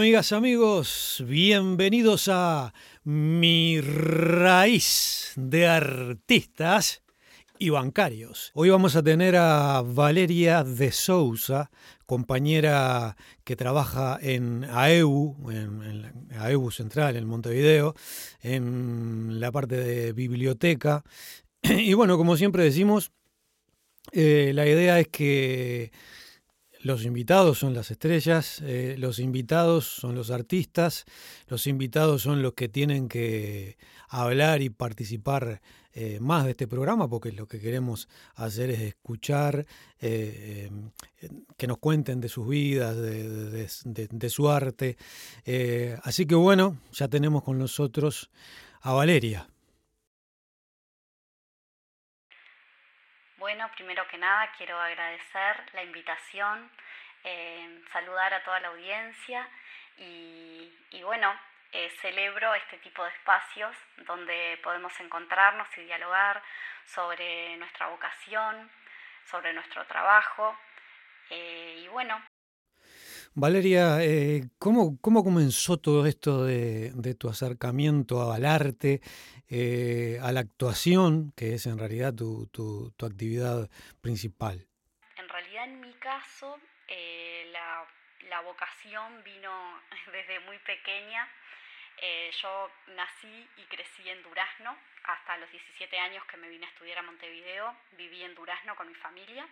Amigas, amigos, bienvenidos a Mi Raíz de Artistas y Bancarios. Hoy vamos a tener a Valeria de Sousa, compañera que trabaja en AEU, en, AEU Central, en Montevideo, en la parte de biblioteca. Y bueno, como siempre decimos, eh, la idea es que los invitados son las estrellas, eh, los invitados son los artistas, los invitados son los que tienen que hablar y participar eh, más de este programa, porque lo que queremos hacer es escuchar, eh, que nos cuenten de sus vidas, de su arte. así que bueno, ya tenemos con nosotros a Valeria. Bueno, primero que nada quiero agradecer la invitación, eh, saludar a toda la audiencia y, bueno, eh, celebro este tipo de espacios donde podemos encontrarnos y dialogar sobre nuestra vocación, sobre nuestro trabajo eh, y bueno, Valeria, eh, ¿cómo, comenzó todo esto de, tu acercamiento al arte, eh, a la actuación, que es en realidad tu, actividad principal? En realidad, en mi caso, eh, la, vocación vino desde muy pequeña. yo nací y crecí en Durazno hasta los 17 años que me vine a estudiar a Montevideo. Viví en Durazno con mi familia.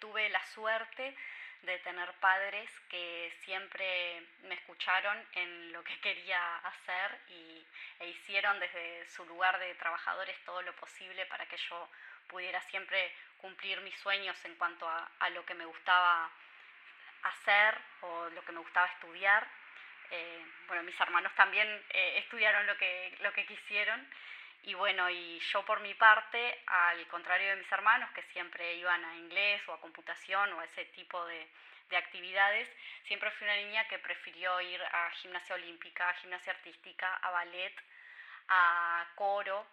tuve la suerte de tener padres que siempre me escucharon en lo que quería hacer y, e hicieron desde su lugar de trabajadores todo lo posible para que yo pudiera siempre cumplir mis sueños en cuanto a, lo que me gustaba hacer o lo que me gustaba estudiar. Eh, bueno, mis hermanos también eh, estudiaron lo que, lo que quisieron y bueno, y yo por mi parte, al contrario de mis hermanos que siempre iban a inglés o a computación o a ese tipo de, actividades, siempre fui una niña que prefirió ir a gimnasia olímpica, a gimnasia artística, a ballet, a coro,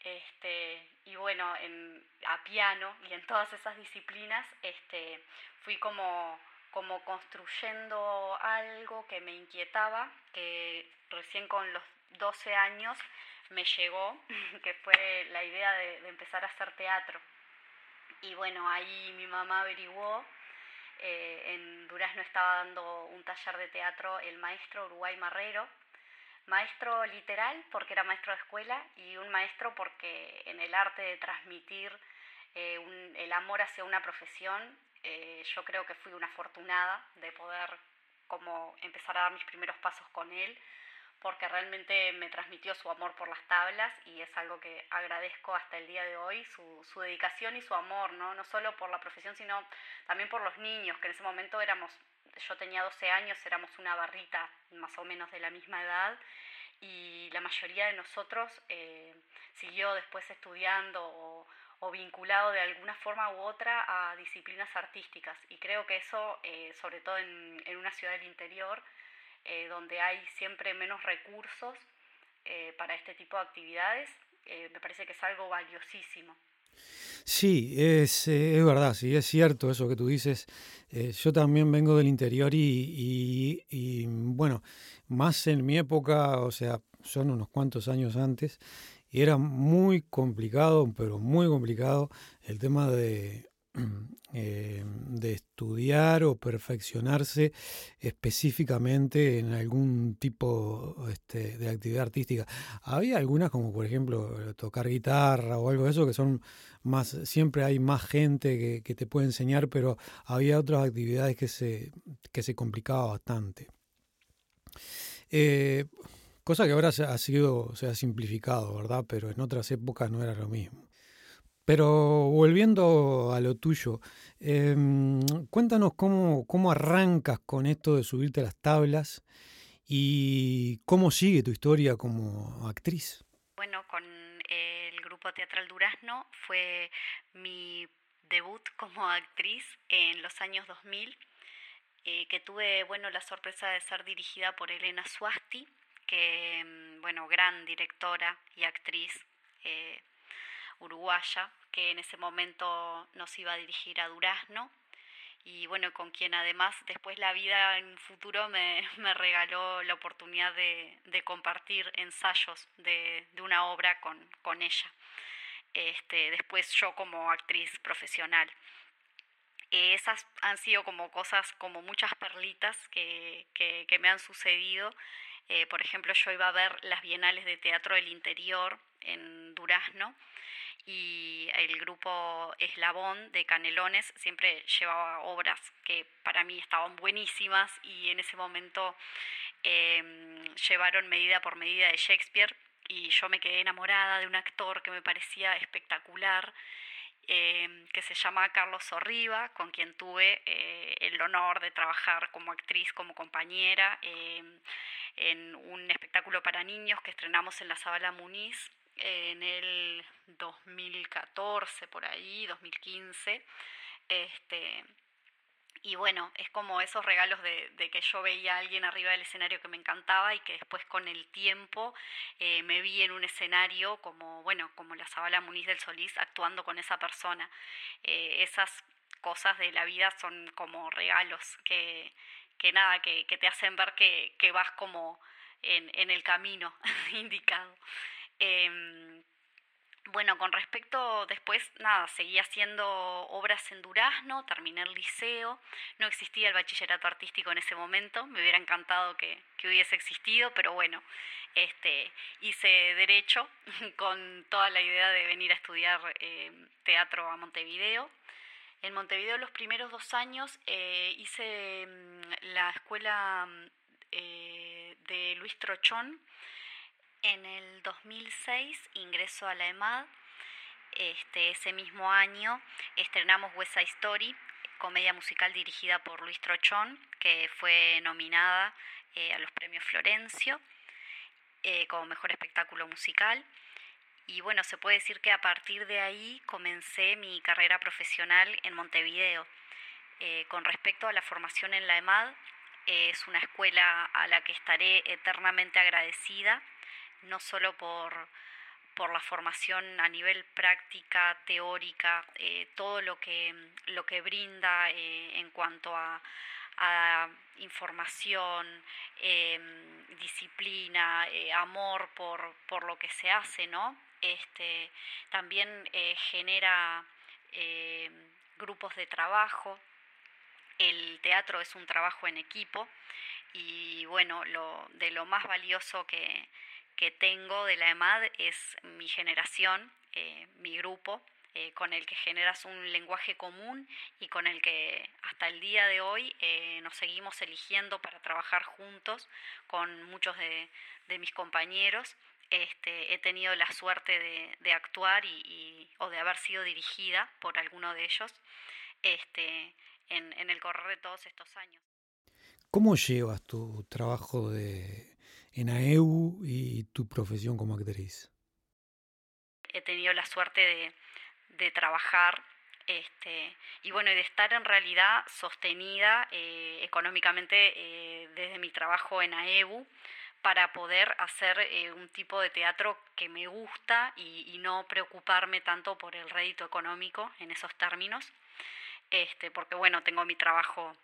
este, y bueno, en, a piano y en todas esas disciplinas este, fui como, como construyendo algo que me inquietaba, que recién con los 12 años me llegó, que fue la idea de, empezar a hacer teatro. Y bueno, ahí mi mamá averiguó, eh, en Durazno estaba dando un taller de teatro el maestro Uruguay Marrero, maestro literal porque era maestro de escuela y un maestro porque en el arte de transmitir eh, el amor hacia una profesión, eh, yo creo que fui una afortunada de poder como empezar a dar mis primeros pasos con él porque realmente me transmitió su amor por las tablas y es algo que agradezco hasta el día de hoy, su, su dedicación y su amor, ¿no? no solo por la profesión, sino también por los niños, que en ese momento éramos, yo tenía 12 años, éramos una barrita más o menos de la misma edad y la mayoría de nosotros eh, siguió después estudiando o, vinculado de alguna forma u otra a disciplinas artísticas y creo que eso, eh, sobre todo en, en una ciudad del interior, eh, donde hay siempre menos recursos eh, para este tipo de actividades, eh, me parece que es algo valiosísimo. Sí, es, es, verdad, sí, es cierto eso que tú dices. yo también vengo del interior y, y, bueno, más en mi época, o sea, son unos cuantos años antes, y era muy complicado, pero muy complicado el tema de Eh, de estudiar o perfeccionarse específicamente en algún tipo este, de actividad artística. Había algunas como por ejemplo tocar guitarra o algo de eso que son más, siempre hay más gente que, te puede enseñar, pero había otras actividades que se, que se complicaba bastante. Eh, cosa que ahora ha sido, se ha simplificado, ¿verdad? Pero en otras épocas no era lo mismo. Pero volviendo a lo tuyo, em, cuéntanos cómo, cómo arrancas con esto de subirte a las tablas y cómo sigue tu historia como actriz. Bueno, con el grupo teatral Durazno fue mi debut como actriz en los años 2000, eh, que tuve bueno la sorpresa de ser dirigida por Elena Suasti, que em, bueno gran directora y actriz. Eh, uruguaya, que en ese momento nos iba a dirigir a Durazno. y bueno, con quien además después la vida en un futuro me, me regaló la oportunidad de, de compartir ensayos de, de, una obra con, con ella. Este, después yo como actriz profesional. esas han sido como cosas, como muchas perlitas que, que, que me han sucedido. Eh, por ejemplo, yo iba a ver las Bienales de Teatro del Interior en Durazno y el grupo Eslabón de Canelones siempre llevaba obras que para mí estaban buenísimas y en ese momento em, llevaron medida por medida de Shakespeare y yo me quedé enamorada de un actor que me parecía espectacular. Em, que se llama Carlos Sorriba, con quien tuve eh, el honor de trabajar como actriz, como compañera, em, en un espectáculo para niños que estrenamos en la Zabala Muniz en el 2014, por ahí, 2015. Este, y bueno, es como esos regalos de, de, que yo veía a alguien arriba del escenario que me encantaba y que después con el tiempo eh, me vi en un escenario como, bueno, como la Zabala Muniz del Solís actuando con esa persona. Eh, esas cosas de la vida son como regalos que, que nada, que, que te hacen ver que, que vas como en, en el camino indicado. Eh, bueno, con respecto después, nada, seguí haciendo obras en Durazno, terminé el liceo, no existía el bachillerato artístico en ese momento, me hubiera encantado que, que hubiese existido, pero bueno, este, hice derecho con toda la idea de venir a estudiar eh, teatro a Montevideo. En Montevideo los primeros dos años eh, hice mm, la escuela eh, de Luis Trochón, en el 2006 ingreso a la EMAD. Este, ese mismo año estrenamos West Side Story, comedia musical dirigida por Luis Trochón, que fue nominada eh, a los premios Florencio eh, como mejor espectáculo musical. Y bueno, se puede decir que a partir de ahí comencé mi carrera profesional en Montevideo. Eh, con respecto a la formación en la EMAD, es una escuela a la que estaré eternamente agradecida no solo por, por la formación a nivel práctica, teórica, eh, todo lo que, lo que brinda eh, en cuanto a, información, eh, disciplina, amor por, por, lo que se hace, ¿no? Este, también genera grupos de trabajo. El teatro es un trabajo en equipo y bueno, lo, de lo más valioso que, que tengo de la EMAD es mi generación, eh, mi grupo, eh, con el que generas un lenguaje común y con el que hasta el día de hoy eh, nos seguimos eligiendo para trabajar juntos con muchos de, de mis compañeros. Este, he tenido la suerte de, de actuar y, o de haber sido dirigida por alguno de ellos este, en, en el correr de todos estos años. ¿Cómo llevas tu trabajo de en AEU y tu profesión como actriz? He tenido la suerte de, trabajar este, y bueno, de estar en realidad sostenida eh, económicamente eh, desde mi trabajo en AEBU para poder hacer eh, un tipo de teatro que me gusta y, y, no preocuparme tanto por el rédito económico en esos términos, este, porque bueno, tengo mi trabajo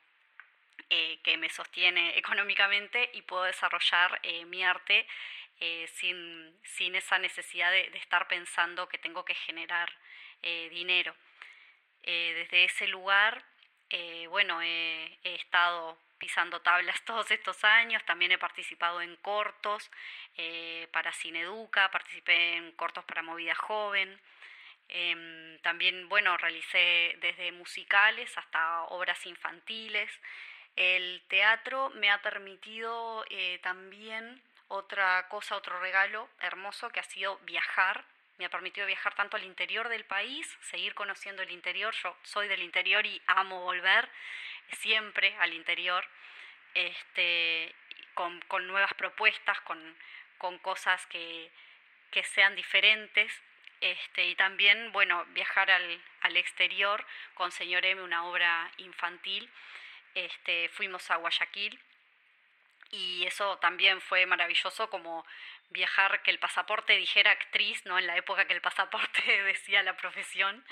eh, que me sostiene económicamente y puedo desarrollar eh, mi arte eh, sin, sin, esa necesidad de, de, estar pensando que tengo que generar eh, dinero. desde ese lugar, bueno, he estado pisando tablas todos estos años, también he participado en cortos eh, para Cineduca, participé en cortos para Movida Joven, eh, también, bueno, realicé desde musicales hasta obras infantiles, el teatro me ha permitido eh, también otra cosa, otro regalo hermoso que ha sido viajar. Me ha permitido viajar tanto al interior del país, seguir conociendo el interior. Yo soy del interior y amo volver siempre al interior, este, con, nuevas propuestas, con, cosas que, que sean diferentes. Este, y también, bueno, viajar al, al exterior con Señor M, una obra infantil este, fuimos a Guayaquil y eso también fue maravilloso como viajar, que el pasaporte dijera actriz, ¿no? En la época que el pasaporte decía la profesión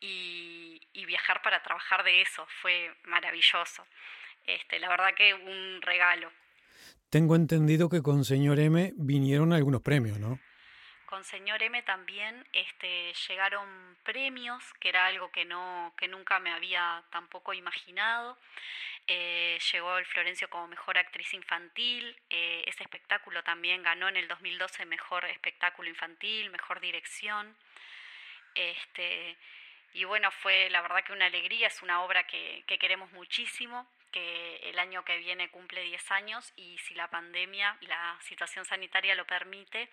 y, viajar para trabajar de eso. Fue maravilloso. Este, la verdad que un regalo. Tengo entendido que con Señor M vinieron algunos premios, ¿no? Con Señor M también este, llegaron premios, que era algo que, no, que nunca me había tampoco imaginado. Eh, llegó el Florencio como mejor actriz infantil. Eh, ese espectáculo también ganó en el 2012 mejor espectáculo infantil, mejor dirección. Este, y bueno, fue la verdad que una alegría, es una obra que, que queremos muchísimo que el año que viene cumple 10 años y si la pandemia, la situación sanitaria lo permite,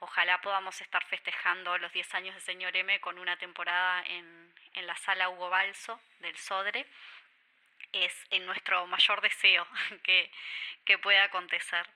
ojalá podamos estar festejando los 10 años de Señor M con una temporada en, en la sala Hugo Balso del Sodre. Es en nuestro mayor deseo que, que pueda acontecer.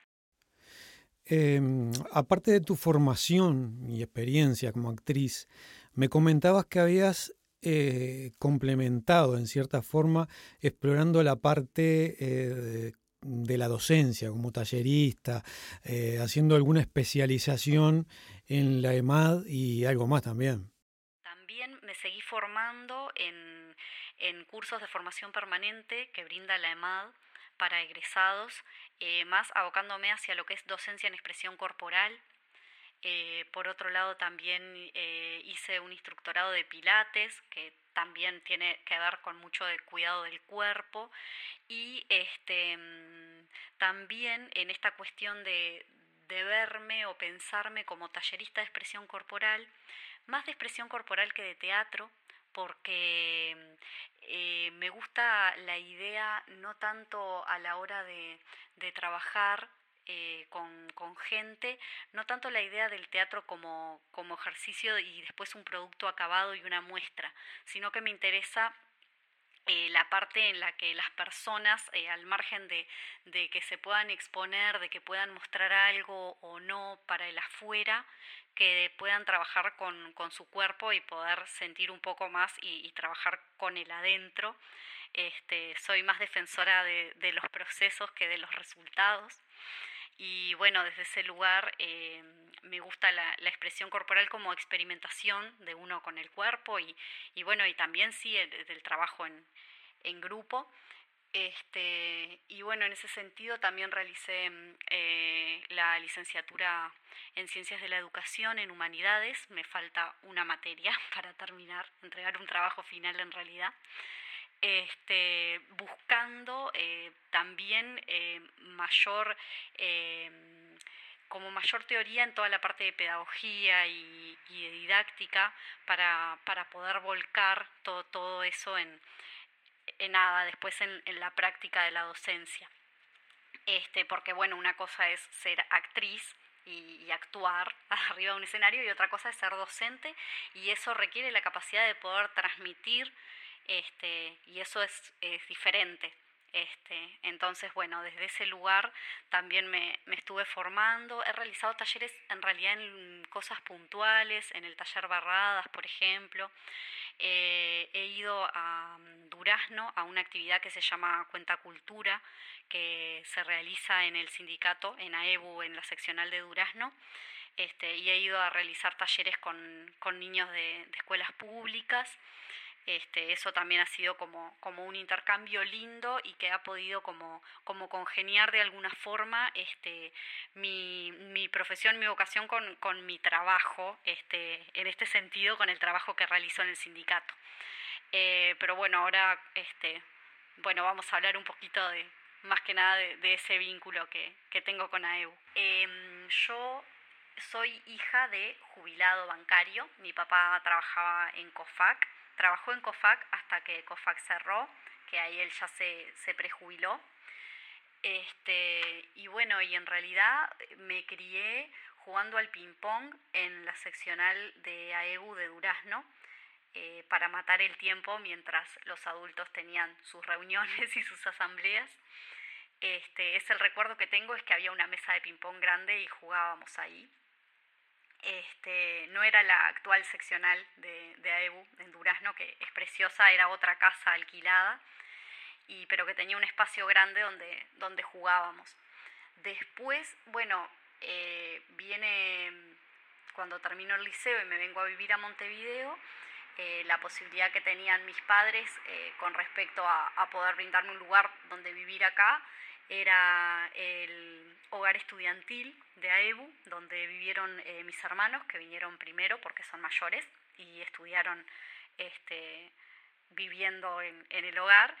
Em, aparte de tu formación y experiencia como actriz, me comentabas que habías eh, complementado en cierta forma, explorando la parte eh, de la docencia como tallerista, eh, haciendo alguna especialización en la EMAD y algo más también. También me seguí formando en, en cursos de formación permanente que brinda la EMAD para egresados, más abocándome hacia lo que es docencia en expresión corporal, eh, por otro lado, también eh, hice un instructorado de pilates, que también tiene que ver con mucho del cuidado del cuerpo. Y este, mm, también en esta cuestión de, de verme o pensarme como tallerista de expresión corporal, más de expresión corporal que de teatro, porque eh, me gusta la idea no tanto a la hora de, de trabajar eh, con, gente, no tanto la idea del teatro como, como ejercicio y después un producto acabado y una muestra, sino que me interesa eh, la parte en la que las personas, eh, al margen de, que se puedan exponer, de que puedan mostrar algo o no para el afuera, que puedan trabajar con, con su cuerpo y poder sentir un poco más y, trabajar con el adentro. Este, soy más defensora de, de los procesos que de los resultados. Y bueno, desde ese lugar eh, me gusta la, expresión corporal como experimentación de uno con el cuerpo y, y bueno, y también sí el, del trabajo en, en grupo. Este, y bueno, en ese sentido también realicé eh, la licenciatura en Ciencias de la Educación, en Humanidades. Me falta una materia para terminar, entregar un trabajo final en realidad este, buscando eh, también eh, mayor, eh, como mayor teoría en toda la parte de pedagogía y, de didáctica para, para, poder volcar todo, todo eso en, nada, después en, en, la práctica de la docencia. Este, porque bueno, una cosa es ser actriz y, actuar arriba de un escenario y otra cosa es ser docente y eso requiere la capacidad de poder transmitir este, y eso es, es diferente. Este, entonces, bueno, desde ese lugar también me, me, estuve formando. He realizado talleres en realidad en cosas puntuales, en el taller Barradas, por ejemplo. Eh, he ido a Durazno a una actividad que se llama Cuenta Cultura, que se realiza en el sindicato, en AEBU, en la seccional de Durazno. Este, y he ido a realizar talleres con, con niños de, de escuelas públicas. Este, eso también ha sido como, como un intercambio lindo y que ha podido como, como congeniar de alguna forma este, mi, mi profesión, mi vocación con, con mi trabajo, este, en este sentido, con el trabajo que realizó en el sindicato. Eh, pero bueno, ahora este, bueno, vamos a hablar un poquito de, más que nada de, de ese vínculo que, que tengo con AEU. Em, yo soy hija de jubilado bancario, mi papá trabajaba en COFAC, Trabajó en COFAC hasta que COFAC cerró, que ahí él ya se, se prejubiló. Este, y bueno, y en realidad me crié jugando al ping-pong en la seccional de AEU de Durazno eh, para matar el tiempo mientras los adultos tenían sus reuniones y sus asambleas. Este, es el recuerdo que tengo es que había una mesa de ping-pong grande y jugábamos ahí. Este, no era la actual seccional de, de AEBU en Durazno, que es preciosa, era otra casa alquilada, y, pero que tenía un espacio grande donde, donde jugábamos. Después, bueno, eh, viene cuando terminó el liceo y me vengo a vivir a Montevideo, eh, la posibilidad que tenían mis padres eh, con respecto a, poder brindarme un lugar donde vivir acá era el hogar estudiantil de AEBU, donde vivieron eh, mis hermanos, que vinieron primero porque son mayores y estudiaron este, viviendo en, el hogar.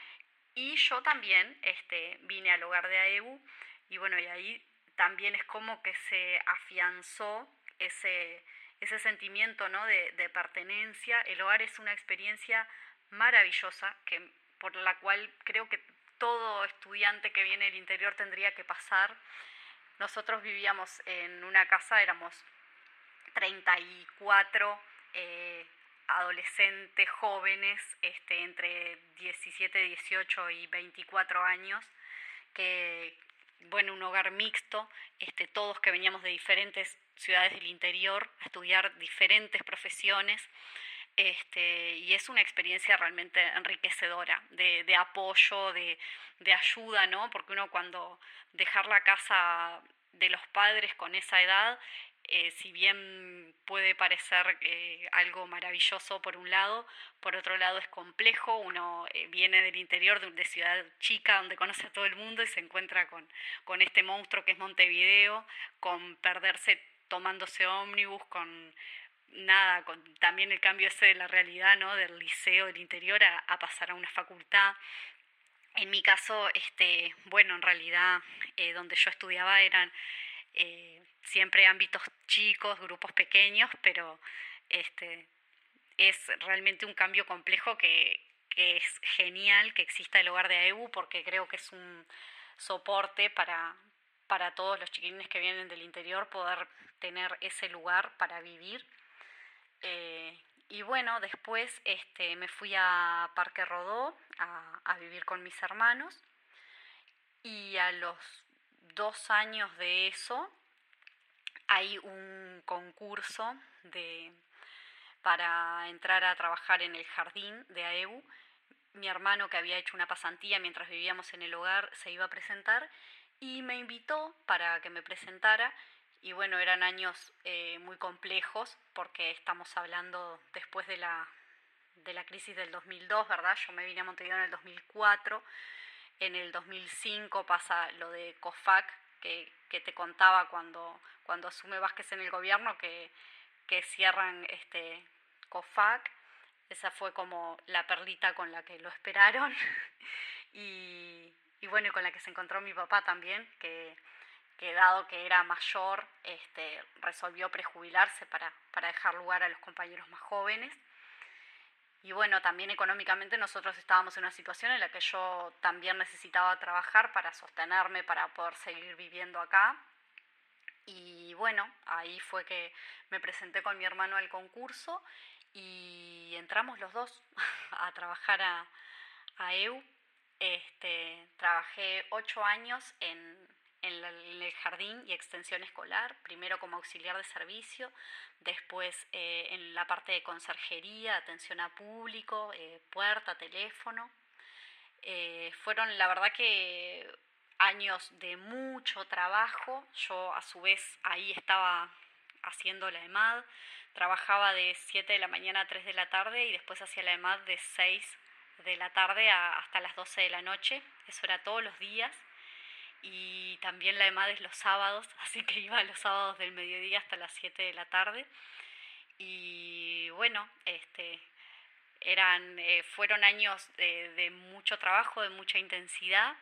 Y yo también este, vine al hogar de AEBU y bueno, y ahí también es como que se afianzó ese, ese sentimiento ¿no? de, de, pertenencia. El hogar es una experiencia maravillosa que, por la cual creo que todo estudiante que viene del interior tendría que pasar. Nosotros vivíamos en una casa, éramos 34 eh, adolescentes jóvenes, este, entre 17, 18 y 24 años, que, bueno, un hogar mixto, este, todos que veníamos de diferentes ciudades del interior a estudiar diferentes profesiones. Este, y es una experiencia realmente enriquecedora, de, de apoyo, de, ayuda, ¿no? Porque uno cuando dejar la casa de los padres con esa edad eh, si bien puede parecer eh, algo maravilloso por un lado, por otro lado es complejo, uno eh, viene del interior de, de, ciudad chica donde conoce a todo el mundo y se encuentra con, con este monstruo que es Montevideo, con perderse tomándose ómnibus, con nada, con también el cambio ese de la realidad, ¿no? Del liceo del interior a, a pasar a una facultad. En mi caso, este, bueno, en realidad donde yo estudiaba eran siempre ámbitos chicos, grupos pequeños, pero este, es realmente un cambio complejo que, que es genial que exista el hogar de AEU porque creo que es un soporte para, para todos los chiquilines que vienen del interior poder tener ese lugar para vivir. Eh, y bueno, después este, me fui a Parque Rodó a, a, vivir con mis hermanos y a los dos años de eso hay un concurso de, para entrar a trabajar en el jardín de AEU. Mi hermano, que había hecho una pasantía mientras vivíamos en el hogar, se iba a presentar y me invitó para que me presentara. Y bueno, eran años eh, muy complejos porque estamos hablando después de la, de la crisis del 2002, ¿verdad? Yo me vine a Montevideo en el 2004. En el 2005 pasa lo de COFAC, que, que te contaba cuando, cuando asume Vázquez en el gobierno, que, que cierran este COFAC. Esa fue como la perlita con la que lo esperaron. y, y bueno, y con la que se encontró mi papá también, que, que dado que era mayor, este, resolvió prejubilarse para, para dejar lugar a los compañeros más jóvenes. Y bueno, también económicamente nosotros estábamos en una situación en la que yo también necesitaba trabajar para sostenerme, para poder seguir viviendo acá. Y bueno, ahí fue que me presenté con mi hermano al concurso y entramos los dos a trabajar a, a EU. Este, trabajé ocho años en, en, el jardín y extensión escolar, primero como auxiliar de servicio, después eh, en la parte de conserjería, atención a público, eh, puerta, teléfono. Eh, fueron la verdad que años de mucho trabajo, yo a su vez ahí estaba haciendo la EMAD, trabajaba de 7 de la mañana a 3 de la tarde y después hacía la EMAD de 6 de la tarde hasta las 12 de la noche, eso era todos los días y también la EMAD es los sábados, así que iba los sábados del mediodía hasta las 7 de la tarde. Y bueno, este, eran, eh, fueron años de, de, mucho trabajo, de mucha intensidad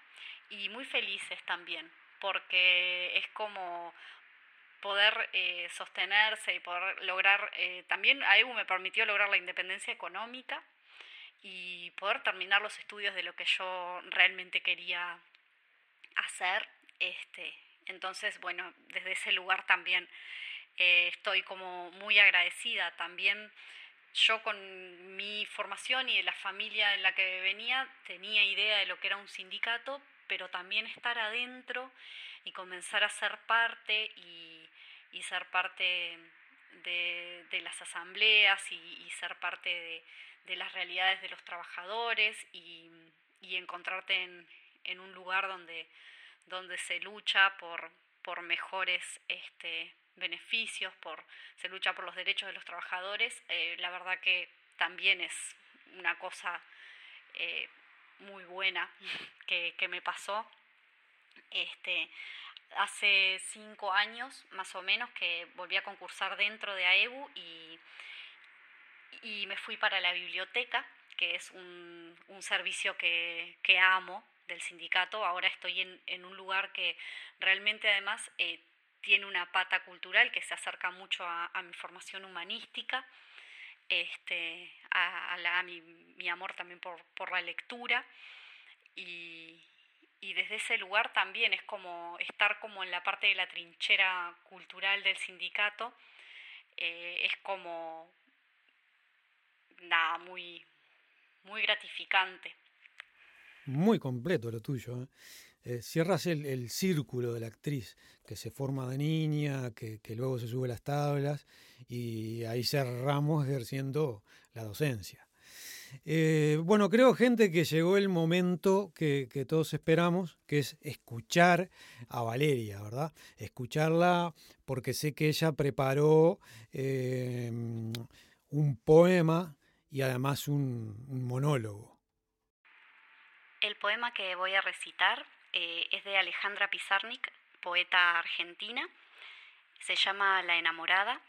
y muy felices también, porque es como poder eh, sostenerse y poder lograr, eh, también AEU me permitió lograr la independencia económica y poder terminar los estudios de lo que yo realmente quería hacer. Este, entonces, bueno, desde ese lugar también eh, estoy como muy agradecida. También yo con mi formación y de la familia en la que venía tenía idea de lo que era un sindicato, pero también estar adentro y comenzar a ser parte y, y ser parte de, de las asambleas y, ser parte de, de, las realidades de los trabajadores y, y encontrarte en, en un lugar donde, donde se lucha por, por mejores este, beneficios, por, se lucha por los derechos de los trabajadores, eh, la verdad que también es una cosa eh, muy buena que, me pasó. Este, hace cinco años más o menos que volví a concursar dentro de AEBU y, y me fui para la biblioteca, que es un, servicio que, amo del sindicato. Ahora estoy en, un lugar que realmente además eh, tiene una pata cultural que se acerca mucho a, mi formación humanística, este, a, mi, amor también por, la lectura. Y, desde ese lugar también es como estar como en la parte de la trinchera cultural del sindicato, eh, es como nada, muy, muy gratificante. Muy completo lo tuyo. ¿eh? Eh, cierras el, círculo de la actriz que se forma de niña, que, luego se sube a las tablas y ahí cerramos ejerciendo la docencia. Eh, bueno, creo, gente, que llegó el momento que, todos esperamos, que es escuchar a Valeria, ¿verdad? Escucharla porque sé que ella preparó un poema y además un, monólogo. El poema que voy a recitar eh, es de Alejandra Pizarnik, poeta argentina. Se llama La enamorada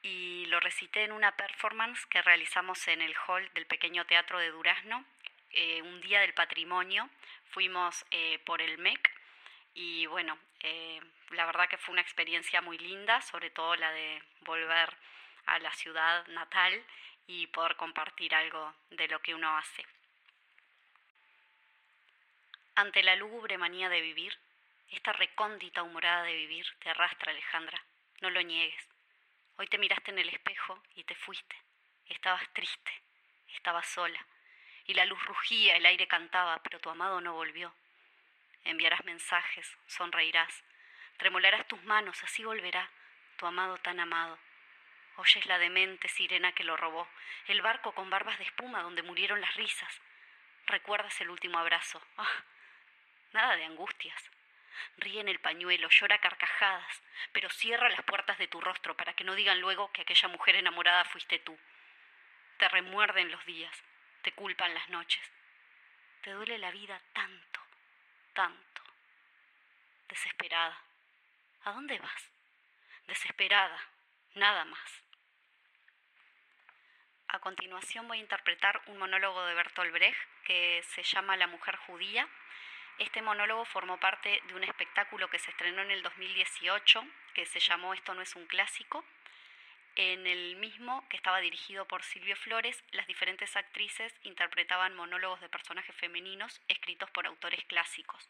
y lo recité en una performance que realizamos en el hall del pequeño teatro de Durazno, eh, un día del patrimonio. Fuimos eh, por el MEC y bueno, la verdad que fue una experiencia muy linda, sobre todo la de volver a la ciudad natal y poder compartir algo de lo que uno hace. Ante la lúgubre manía de vivir, esta recóndita humorada de vivir te arrastra, Alejandra. No lo niegues. Hoy te miraste en el espejo y te fuiste. Estabas triste, estabas sola. Y la luz rugía, el aire cantaba, pero tu amado no volvió. Enviarás mensajes, sonreirás, tremolarás tus manos, así volverá tu amado tan amado Oyes la demente sirena que lo robó, el barco con barbas de espuma donde murieron las risas. Recuerdas el último abrazo. Ah, nada de angustias. Ríe en el pañuelo, llora carcajadas, pero cierra las puertas de tu rostro para que no digan luego que aquella mujer enamorada fuiste tú. Te remuerden los días, te culpan las noches. Te duele la vida tanto, tanto. Desesperada. ¿A dónde vas? Desesperada, nada más. A continuación voy a interpretar un monólogo de Bertolt Brecht que se llama La mujer judía. Este monólogo formó parte de un espectáculo que se estrenó en el 2018 que se llamó Esto no es un clásico. En el mismo, que estaba dirigido por Silvio Flores, las diferentes actrices interpretaban monólogos de personajes femeninos escritos por autores clásicos.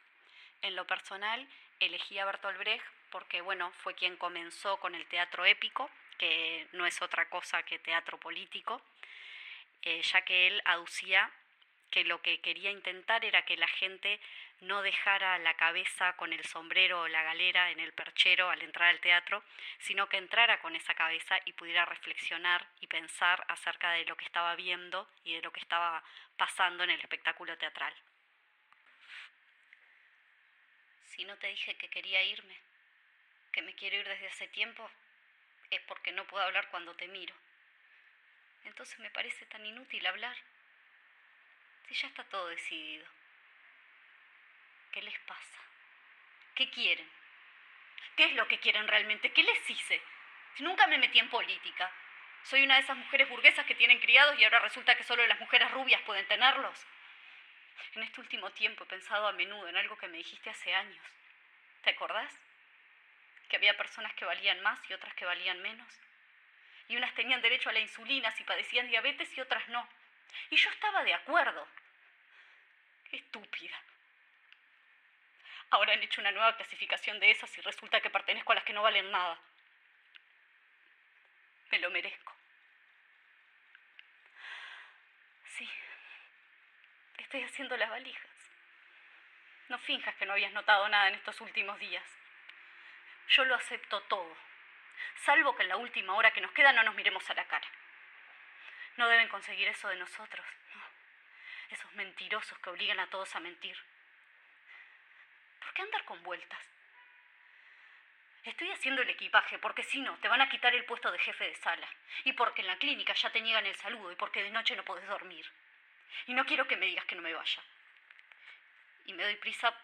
En lo personal, elegí a Bertolt Brecht porque, bueno, fue quien comenzó con el teatro épico que no es otra cosa que teatro político, eh, ya que él aducía que lo que quería intentar era que la gente no dejara la cabeza con el sombrero o la galera en el perchero al entrar al teatro, sino que entrara con esa cabeza y pudiera reflexionar y pensar acerca de lo que estaba viendo y de lo que estaba pasando en el espectáculo teatral. Si no te dije que quería irme, que me quiero ir desde hace tiempo, es porque no puedo hablar cuando te miro. Entonces me parece tan inútil hablar. Si ya está todo decidido. ¿Qué les pasa? ¿Qué quieren? ¿Qué es lo que quieren realmente? ¿Qué les hice? Nunca me metí en política. Soy una de esas mujeres burguesas que tienen criados y ahora resulta que solo las mujeres rubias pueden tenerlos. En este último tiempo he pensado a menudo en algo que me dijiste hace años. ¿Te acordás? que había personas que valían más y otras que valían menos. Y unas tenían derecho a la insulina si padecían diabetes y otras no. Y yo estaba de acuerdo. Estúpida. Ahora han hecho una nueva clasificación de esas y resulta que pertenezco a las que no valen nada. Me lo merezco. Sí, estoy haciendo las valijas. No finjas que no habías notado nada en estos últimos días. Yo lo acepto todo, salvo que en la última hora que nos queda no nos miremos a la cara. No deben conseguir eso de nosotros, ¿no? Esos mentirosos que obligan a todos a mentir. ¿Por qué andar con vueltas? Estoy haciendo el equipaje porque si no, te van a quitar el puesto de jefe de sala. Y porque en la clínica ya te niegan el saludo y porque de noche no podés dormir. Y no quiero que me digas que no me vaya. Y me doy prisa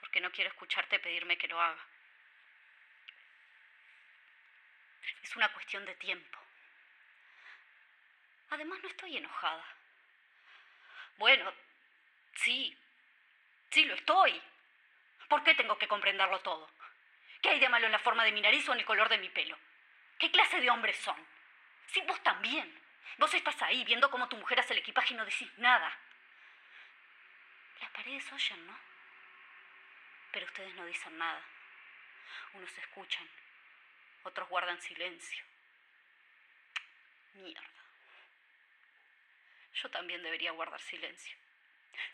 porque no quiero escucharte pedirme que lo haga. Es una cuestión de tiempo. Además, no estoy enojada. Bueno, sí, sí lo estoy. ¿Por qué tengo que comprenderlo todo? ¿Qué hay de malo en la forma de mi nariz o en el color de mi pelo? ¿Qué clase de hombres son? Sí, vos también. Vos estás ahí viendo cómo tu mujer hace el equipaje y no decís nada. Las paredes oyen, ¿no? Pero ustedes no dicen nada. Unos escuchan, otros guardan silencio. Mierda. Yo también debería guardar silencio.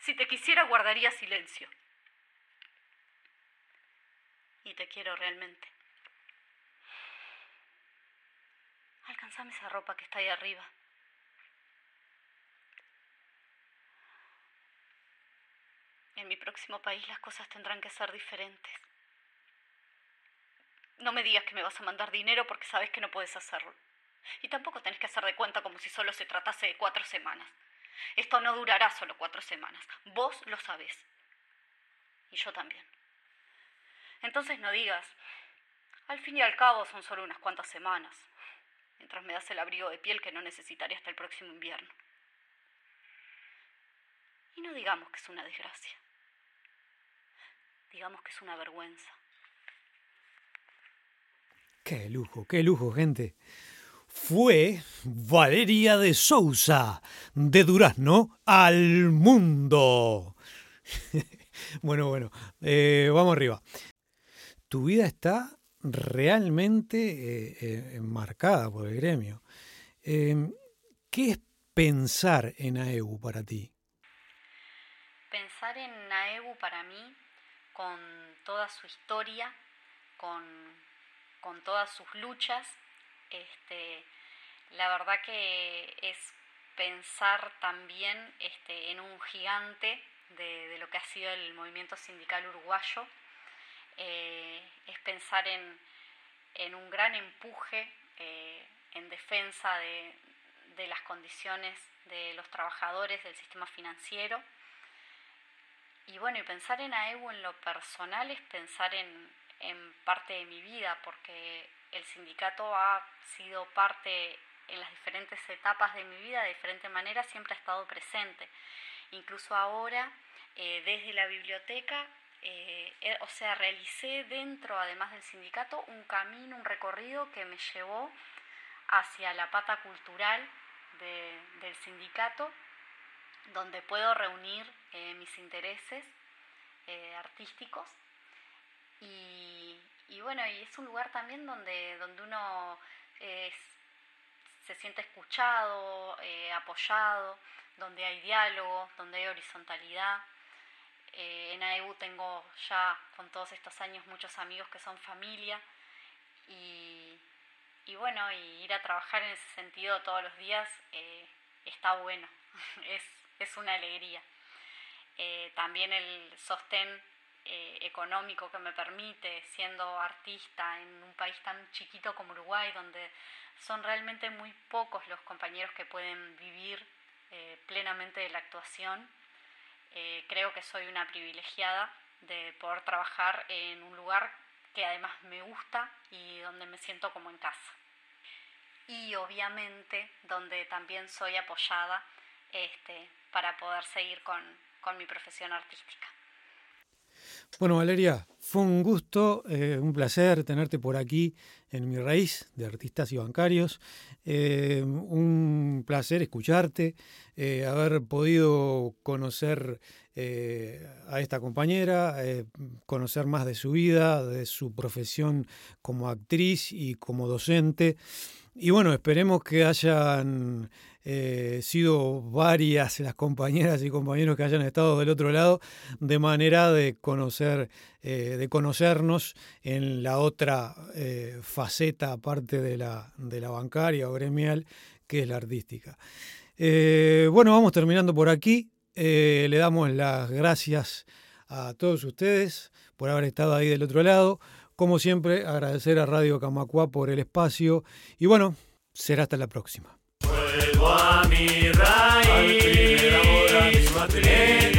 Si te quisiera, guardaría silencio. Y te quiero realmente. Alcanzame esa ropa que está ahí arriba. En mi próximo país las cosas tendrán que ser diferentes. No me digas que me vas a mandar dinero porque sabes que no puedes hacerlo. Y tampoco tenés que hacer de cuenta como si solo se tratase de cuatro semanas. Esto no durará solo cuatro semanas. Vos lo sabés. Y yo también. Entonces no digas, al fin y al cabo son solo unas cuantas semanas, mientras me das el abrigo de piel que no necesitaré hasta el próximo invierno. Y no digamos que es una desgracia. Digamos que es una vergüenza. Qué lujo, qué lujo, gente fue Valeria de Sousa, de Durazno al mundo. bueno, bueno, eh, vamos arriba. Tu vida está realmente eh, eh, marcada por el gremio. Em, ¿Qué es pensar en AEU para ti? Pensar en AEU para mí, con toda su historia, con, con todas sus luchas, este, la verdad que es pensar también este, en un gigante de, lo que ha sido el movimiento sindical uruguayo, eh, es pensar en, un gran empuje eh, en defensa de, las condiciones de los trabajadores del sistema financiero. Y bueno, y pensar en AEU en lo personal es pensar en, en parte de mi vida, porque el sindicato ha sido parte en las diferentes etapas de mi vida, de diferente manera, siempre ha estado presente. Incluso ahora, eh, desde la biblioteca, eh, o sea, realicé dentro, además del sindicato, un camino, un recorrido que me llevó hacia la pata cultural del sindicato, donde puedo reunir eh, mis intereses artísticos y, bueno, y es un lugar también donde, donde uno se siente escuchado, eh, apoyado, donde hay diálogo, donde hay horizontalidad. Eh, en AEU tengo ya con todos estos años muchos amigos que son familia y, bueno, y ir a trabajar en ese sentido todos los días eh, está bueno, es, es, una alegría. también el sostén eh, económico que me permite, siendo artista en un país tan chiquito como Uruguay, donde son realmente muy pocos los compañeros que pueden vivir eh, plenamente de la actuación. Eh, creo que soy una privilegiada de poder trabajar en un lugar que además me gusta y donde me siento como en casa. Y obviamente donde también soy apoyada este, para poder seguir con mi profesión artística. Bueno, Valeria, fue un gusto, eh, un placer tenerte por aquí en mi raíz de artistas y bancarios. Eh, un placer escucharte, eh, haber podido conocer a esta compañera, conocer más de su vida, de su profesión como actriz y como docente. Y bueno, esperemos que hayan eh, sido varias las compañeras y compañeros que hayan estado del otro lado, de manera de conocer, eh, de conocernos en la otra eh, faceta, aparte de la, de la bancaria o gremial, que es la artística. bueno, vamos terminando por aquí. le damos las gracias a todos ustedes por haber estado ahí del otro lado Como siempre, agradecer a Radio Camacua por el espacio y bueno, será hasta la próxima. Альвами рай, смотреть